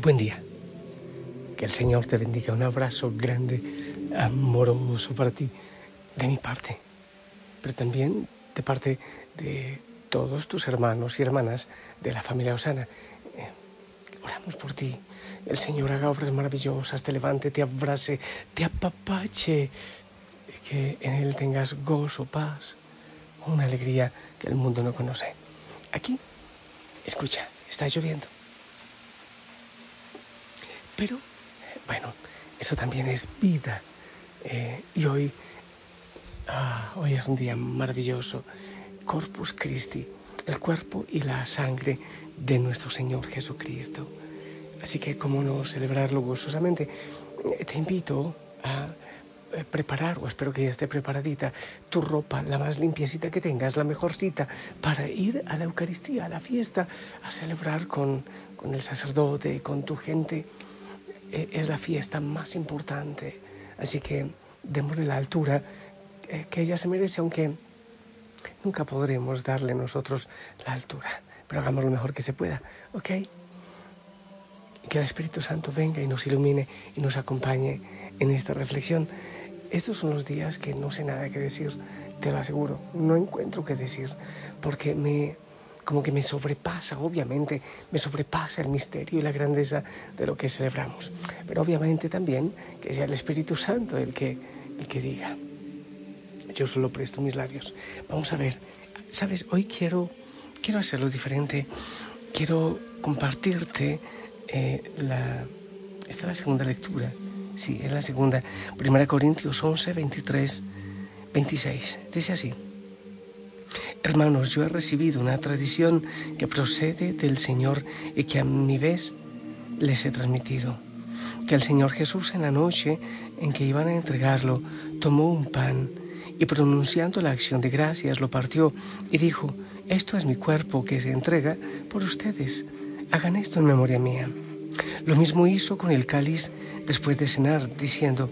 buen día. Que el Señor te bendiga. Un abrazo grande, amoroso para ti, de mi parte, pero también de parte de todos tus hermanos y hermanas de la familia Osana. Eh, oramos por ti. El Señor haga obras maravillosas, te levante, te abrace, te apapache, que en Él tengas gozo, paz, una alegría que el mundo no conoce. Aquí, escucha, está lloviendo. Pero, bueno, eso también es vida. Eh, y hoy, ah, hoy es un día maravilloso. Corpus Christi, el cuerpo y la sangre de nuestro Señor Jesucristo. Así que, ¿cómo no celebrarlo gozosamente? Eh, te invito a eh, preparar, o espero que ya esté preparadita, tu ropa, la más limpiecita que tengas, la mejor cita, para ir a la Eucaristía, a la fiesta, a celebrar con, con el sacerdote, con tu gente. Eh, es la fiesta más importante. Así que démosle la altura eh, que ella se merece, aunque nunca podremos darle nosotros la altura. Pero hagamos lo mejor que se pueda, ¿ok? Que el Espíritu Santo venga y nos ilumine y nos acompañe en esta reflexión. Estos son los días que no sé nada que decir, te lo aseguro. No encuentro qué decir porque me como que me sobrepasa, obviamente, me sobrepasa el misterio y la grandeza de lo que celebramos. Pero obviamente también que sea el Espíritu Santo el que, el que diga. Yo solo presto mis labios. Vamos a ver, sabes, hoy quiero, quiero hacerlo diferente. Quiero compartirte eh, la... Esta es la segunda lectura Sí, es la segunda. Primera Corintios 11, 23, 26. Dice así. Hermanos, yo he recibido una tradición que procede del Señor y que a mi vez les he transmitido. Que el Señor Jesús en la noche en que iban a entregarlo tomó un pan y pronunciando la acción de gracias lo partió y dijo, esto es mi cuerpo que se entrega por ustedes. Hagan esto en memoria mía. Lo mismo hizo con el cáliz después de cenar, diciendo,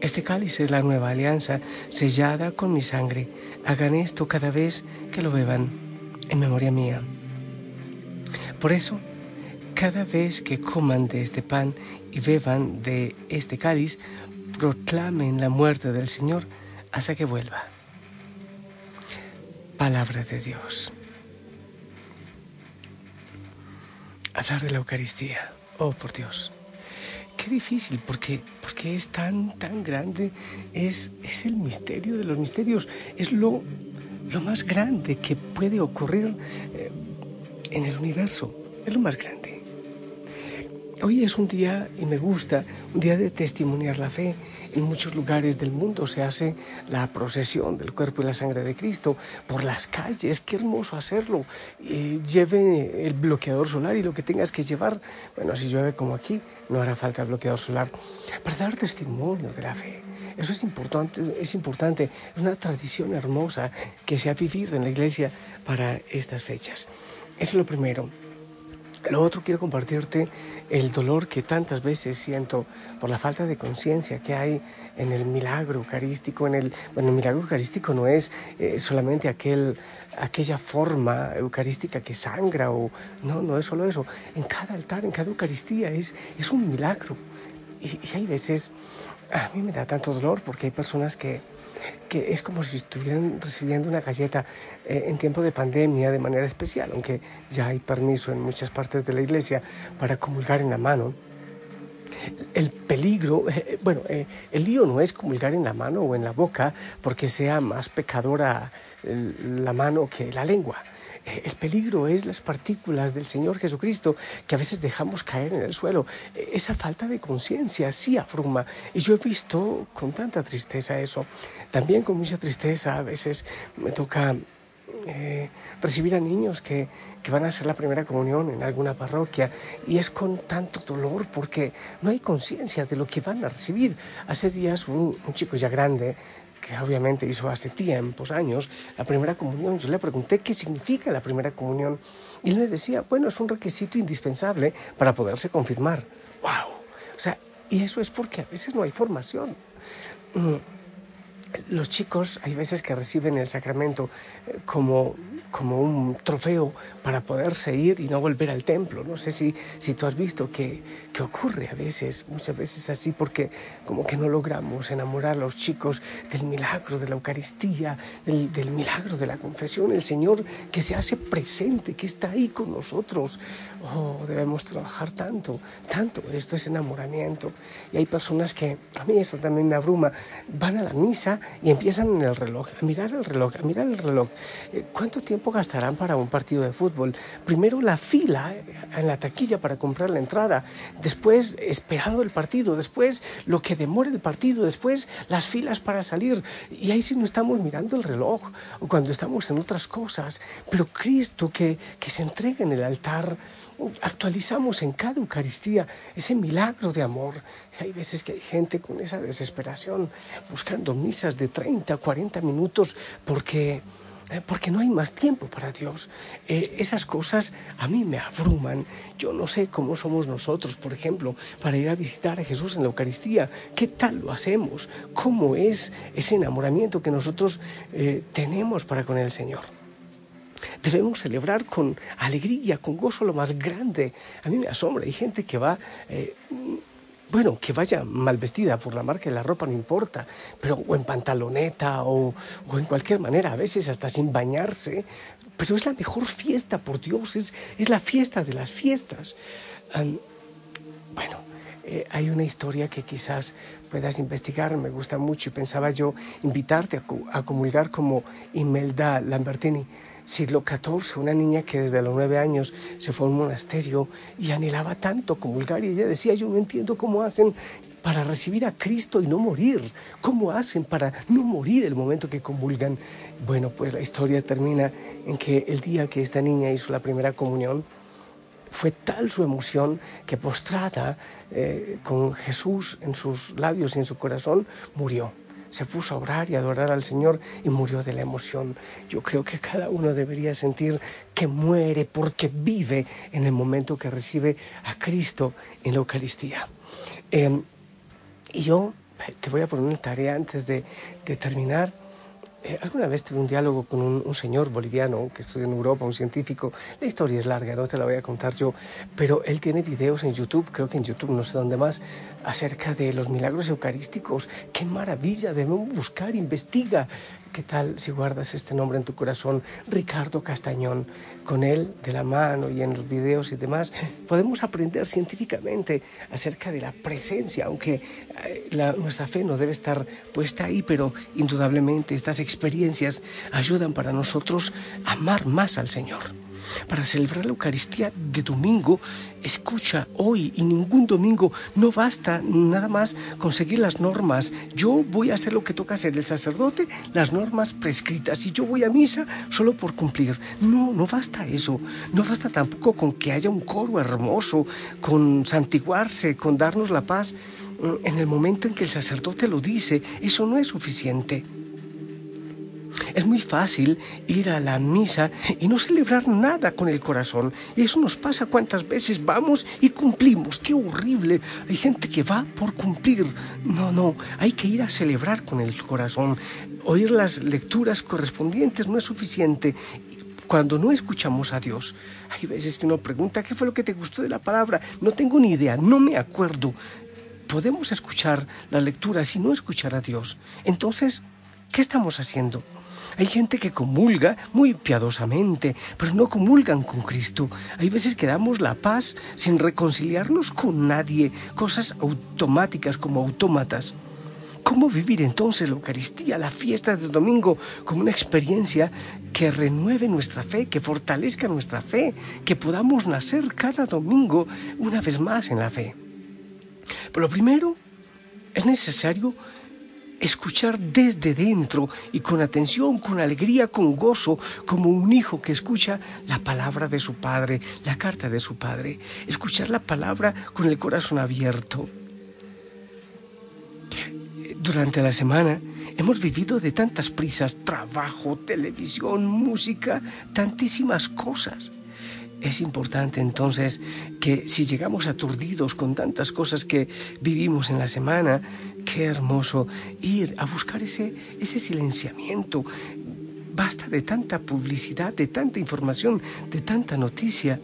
este cáliz es la nueva alianza sellada con mi sangre. Hagan esto cada vez que lo beban, en memoria mía. Por eso, cada vez que coman de este pan y beban de este cáliz, proclamen la muerte del Señor hasta que vuelva. Palabra de Dios. Hablar de la Eucaristía. Oh, por Dios. Qué difícil, porque, porque es tan, tan grande. Es, es el misterio de los misterios. Es lo, lo más grande que puede ocurrir eh, en el universo. Es lo más grande. Hoy es un día, y me gusta, un día de testimoniar la fe. En muchos lugares del mundo se hace la procesión del cuerpo y la sangre de Cristo por las calles. Qué hermoso hacerlo. lleve el bloqueador solar y lo que tengas que llevar. Bueno, si llueve como aquí, no hará falta el bloqueador solar. Para dar testimonio de la fe. Eso es importante, es importante. Es una tradición hermosa que se ha vivido en la iglesia para estas fechas. Eso es lo primero. Lo otro quiero compartirte el dolor que tantas veces siento por la falta de conciencia que hay en el milagro eucarístico. En el, bueno, el milagro eucarístico no es eh, solamente aquel, aquella forma eucarística que sangra o no, no es solo eso. En cada altar, en cada Eucaristía es, es un milagro. Y hay veces, a mí me da tanto dolor porque hay personas que que es como si estuvieran recibiendo una galleta eh, en tiempo de pandemia de manera especial, aunque ya hay permiso en muchas partes de la iglesia para comulgar en la mano. El peligro, eh, bueno, eh, el lío no es comulgar en la mano o en la boca porque sea más pecadora la mano que la lengua el peligro es las partículas del Señor Jesucristo que a veces dejamos caer en el suelo. Eh, esa falta de conciencia sí abruma. Y yo he visto con tanta tristeza eso. También con mucha tristeza a veces me toca eh, recibir a niños que, van a hacer la primera comunión en alguna parroquia y es con tanto dolor porque no hay conciencia de lo que van a recibir. Hace días un chico ya grande que obviamente hizo hace tiempos, años, la primera comunión. Yo le pregunté qué significa la primera comunión y él me decía, bueno, es un requisito indispensable para poderse confirmar. ¡Wow! O sea, y eso es porque a veces no hay formación. Mm. Los chicos hay veces que reciben el sacramento eh, como, como un trofeo para poderse ir y no volver al templo. No sé si, si tú has visto que, que ocurre a veces, muchas veces así, porque como que no logramos enamorar a los chicos del milagro de la Eucaristía, del, del milagro de la confesión, el Señor que se hace presente, que está ahí con nosotros. Oh, debemos trabajar tanto, tanto. Esto es enamoramiento. Y hay personas que, a mí eso también me abruma, van a la misa y empiezan en el reloj, a mirar el reloj, a mirar el reloj. Eh, ¿Cuánto tiempo gastarán para un partido de fútbol? Primero la fila en la taquilla para comprar la entrada, después esperando el partido, después lo que demora el partido, después las filas para salir. Y ahí sí no estamos mirando el reloj o cuando estamos en otras cosas. Pero Cristo que, que se entrega en el altar, actualizamos en cada Eucaristía ese milagro de amor. Hay veces que hay gente con esa desesperación buscando misas de 30, 40 minutos porque eh, porque no hay más tiempo para Dios. Eh, esas cosas a mí me abruman. Yo no sé cómo somos nosotros, por ejemplo, para ir a visitar a Jesús en la Eucaristía. ¿Qué tal lo hacemos? ¿Cómo es ese enamoramiento que nosotros eh, tenemos para con el Señor? Debemos celebrar con alegría, con gozo lo más grande. A mí me asombra, hay gente que va... Eh, bueno, que vaya mal vestida por la marca de la ropa, no importa, pero o en pantaloneta o, o, en cualquier manera, a veces hasta sin bañarse, pero es la mejor fiesta, por Dios, es, es la fiesta de las fiestas. Um, bueno, eh, hay una historia que quizás puedas investigar, me gusta mucho y pensaba yo invitarte a, a comulgar como Imelda Lambertini siglo XIV, una niña que desde los nueve años se fue a un monasterio y anhelaba tanto comulgar y ella decía, yo no entiendo cómo hacen para recibir a Cristo y no morir, cómo hacen para no morir el momento que comulgan. Bueno, pues la historia termina en que el día que esta niña hizo la primera comunión, fue tal su emoción que postrada eh, con Jesús en sus labios y en su corazón, murió se puso a orar y adorar al Señor y murió de la emoción. Yo creo que cada uno debería sentir que muere porque vive en el momento que recibe a Cristo en la Eucaristía. Em, y yo te voy a poner una tarea antes de terminar. Eh, alguna vez tuve un diálogo con un, un, señor boliviano que estudia en Europa, un científico. La historia es larga, no te la voy a contar yo, pero él tiene videos en YouTube, creo que en YouTube, no sé dónde más, acerca de los milagros eucarísticos. ¡Qué maravilla! Debemos buscar, investiga. ¿Qué tal si guardas este nombre en tu corazón? Ricardo Castañón. Con él de la mano y en los videos y demás, podemos aprender científicamente acerca de la presencia, aunque eh, nuestra fe no debe estar puesta ahí, pero indudablemente estas experiencias ayudan para nosotros a amar más al Señor. Para celebrar la Eucaristía de domingo, escucha hoy y ningún domingo, no basta nada más conseguir las normas. Yo voy a hacer lo que toca hacer el sacerdote, las normas prescritas, y yo voy a misa solo por cumplir. No, no basta eso. No basta tampoco con que haya un coro hermoso, con santiguarse, con darnos la paz. En el momento en que el sacerdote lo dice, eso no es suficiente. Es muy fácil ir a la misa y no celebrar nada con el corazón. Y eso nos pasa cuántas veces vamos y cumplimos. Qué horrible. Hay gente que va por cumplir. No, no, hay que ir a celebrar con el corazón. Oír las lecturas correspondientes no es suficiente cuando no escuchamos a Dios. Hay veces que uno pregunta, ¿qué fue lo que te gustó de la palabra? No tengo ni idea, no me acuerdo. Podemos escuchar la lectura sin no escuchar a Dios. Entonces, ¿qué estamos haciendo? Hay gente que comulga muy piadosamente, pero no comulgan con Cristo. Hay veces que damos la paz sin reconciliarnos con nadie, cosas automáticas como autómatas. ¿Cómo vivir entonces la Eucaristía, la fiesta del domingo, como una experiencia que renueve nuestra fe, que fortalezca nuestra fe, que podamos nacer cada domingo una vez más en la fe? Pero lo primero, es necesario escuchar desde dentro y con atención, con alegría, con gozo, como un hijo que escucha la palabra de su padre, la carta de su padre. Escuchar la palabra con el corazón abierto. Durante la semana hemos vivido de tantas prisas, trabajo, televisión, música, tantísimas cosas. Es importante entonces que si llegamos aturdidos con tantas cosas que vivimos en la semana, qué hermoso ir a buscar ese, ese silenciamiento. Basta de tanta publicidad, de tanta información, de tanta noticia.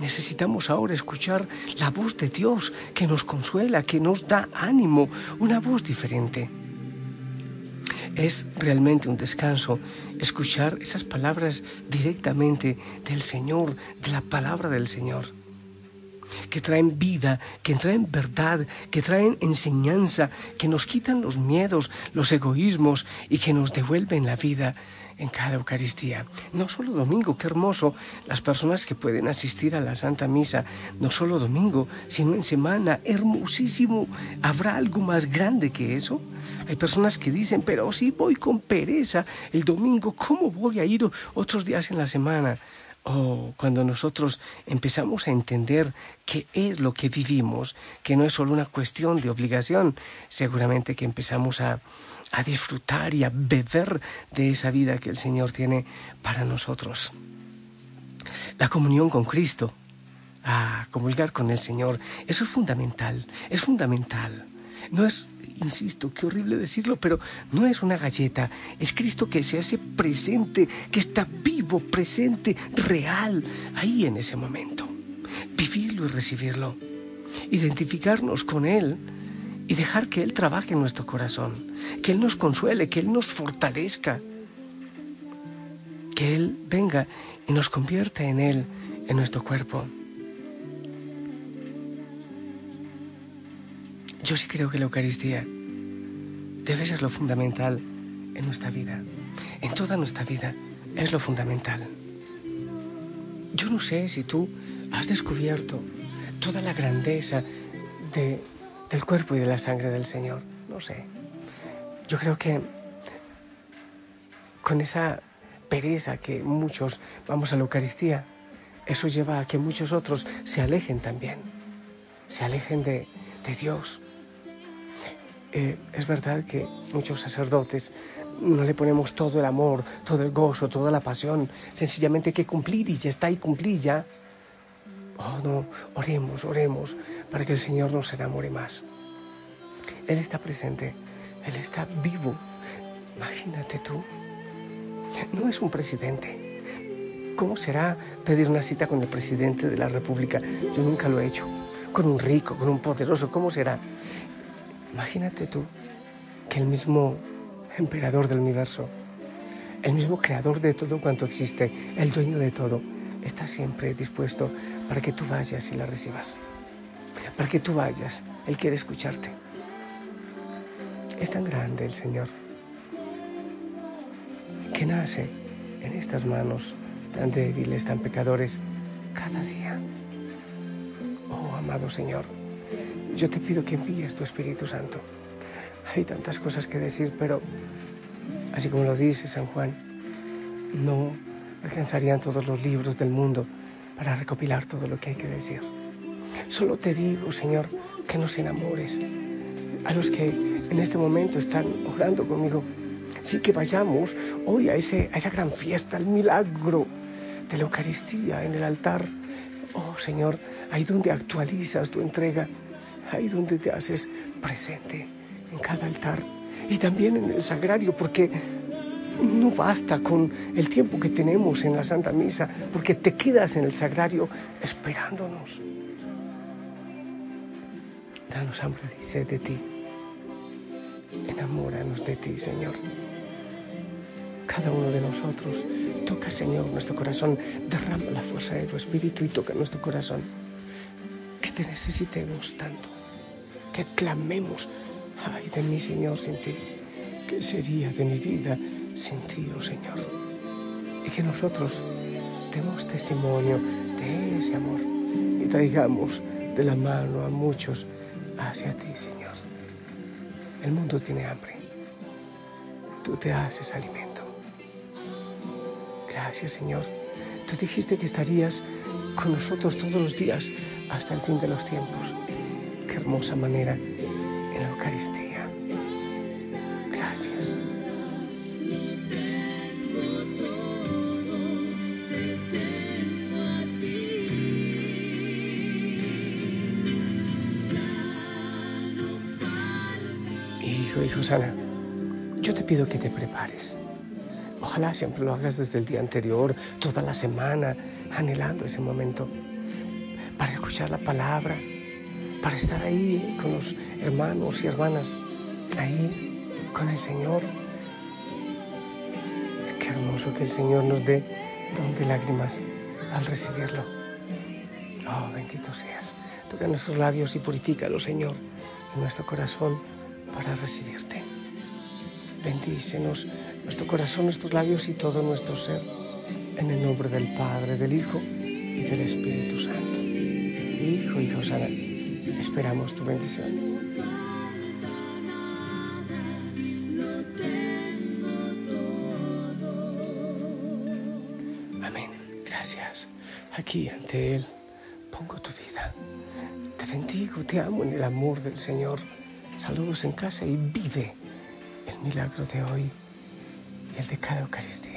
Necesitamos ahora escuchar la voz de Dios que nos consuela, que nos da ánimo, una voz diferente. Es realmente un descanso escuchar esas palabras directamente del Señor, de la palabra del Señor, que traen vida, que traen verdad, que traen enseñanza, que nos quitan los miedos, los egoísmos y que nos devuelven la vida en cada Eucaristía. No solo domingo, qué hermoso, las personas que pueden asistir a la Santa Misa, no solo domingo, sino en semana, hermosísimo. ¿Habrá algo más grande que eso? Hay personas que dicen, pero si voy con pereza el domingo, ¿cómo voy a ir otros días en la semana? Oh, cuando nosotros empezamos a entender qué es lo que vivimos, que no es solo una cuestión de obligación, seguramente que empezamos a, a disfrutar y a beber de esa vida que el Señor tiene para nosotros. La comunión con Cristo, a comulgar con el Señor, eso es fundamental, es fundamental. No es, insisto, qué horrible decirlo, pero no es una galleta, es Cristo que se hace presente, que está vivo, presente, real, ahí en ese momento. Vivirlo y recibirlo, identificarnos con Él y dejar que Él trabaje en nuestro corazón, que Él nos consuele, que Él nos fortalezca, que Él venga y nos convierta en Él, en nuestro cuerpo. Yo sí creo que la Eucaristía debe ser lo fundamental en nuestra vida, en toda nuestra vida, es lo fundamental. Yo no sé si tú has descubierto toda la grandeza de del cuerpo y de la sangre del Señor. No sé. Yo creo que con esa pereza que muchos vamos a la Eucaristía, eso lleva a que muchos otros se alejen también, se alejen de, Dios. Eh, es verdad que muchos sacerdotes no le ponemos todo el amor, todo el gozo, toda la pasión, sencillamente que cumplir y ya está, y cumplir ya. Oh, no, oremos, oremos para que el Señor nos enamore más. Él está presente, Él está vivo. Imagínate tú, no es un presidente. ¿Cómo será pedir una cita con el presidente de la República? Yo nunca lo he hecho. Con un rico, con un poderoso, ¿cómo será? Imagínate tú que el mismo emperador del universo, el mismo creador de todo cuanto existe, el dueño de todo, está siempre dispuesto para que tú vayas y la recibas. Para que tú vayas, Él quiere escucharte. Es tan grande el Señor que nace en estas manos tan débiles, tan pecadores, cada día. Oh, amado Señor, yo te pido que envíes tu Espíritu Santo. Hay tantas cosas que decir, pero así como lo dice San Juan, no alcanzarían todos los libros del mundo para recopilar todo lo que hay que decir. Solo te digo, Señor, que nos enamores. A los que en este momento están orando conmigo, sí que vayamos hoy a, ese, a esa gran fiesta, el milagro de la Eucaristía en el altar. Oh Señor, ahí donde actualizas tu entrega, ahí donde te haces presente en cada altar y también en el sagrario, porque no basta con el tiempo que tenemos en la Santa Misa, porque te quedas en el sagrario esperándonos. Danos hambre y sed de ti. Enamóranos de ti, Señor. Cada uno de nosotros toca, Señor, nuestro corazón. Derrama la fuerza de tu espíritu y toca nuestro corazón. Que te necesitemos tanto. Que clamemos. Ay de mí, Señor, sin ti. ¿Qué sería de mi vida? Sin oh Señor. Y que nosotros demos testimonio de ese amor y traigamos de la mano a muchos hacia ti, Señor. El mundo tiene hambre. Tú te haces alimento. Gracias, Señor. Tú dijiste que estarías con nosotros todos los días hasta el fin de los tiempos. Qué hermosa manera en la Eucaristía. Gracias. Hijo, hijo sana, yo te pido que te prepares. Ojalá siempre lo hagas desde el día anterior, toda la semana, anhelando ese momento para escuchar la palabra, para estar ahí con los hermanos y hermanas, ahí con el Señor. Qué hermoso que el Señor nos dé don de lágrimas al recibirlo. Oh, bendito seas. Toca nuestros labios y purifícalo, Señor, en nuestro corazón para recibirte. Bendícenos nuestro corazón, nuestros labios y todo nuestro ser. En el nombre del Padre, del Hijo y del Espíritu Santo. Hijo, Hijo sana, esperamos tu bendición. Amén. Gracias. Aquí ante Él pongo tu vida. Te bendigo, te amo en el amor del Señor. Saludos en casa y vive el milagro de hoy y el de cada Eucaristía.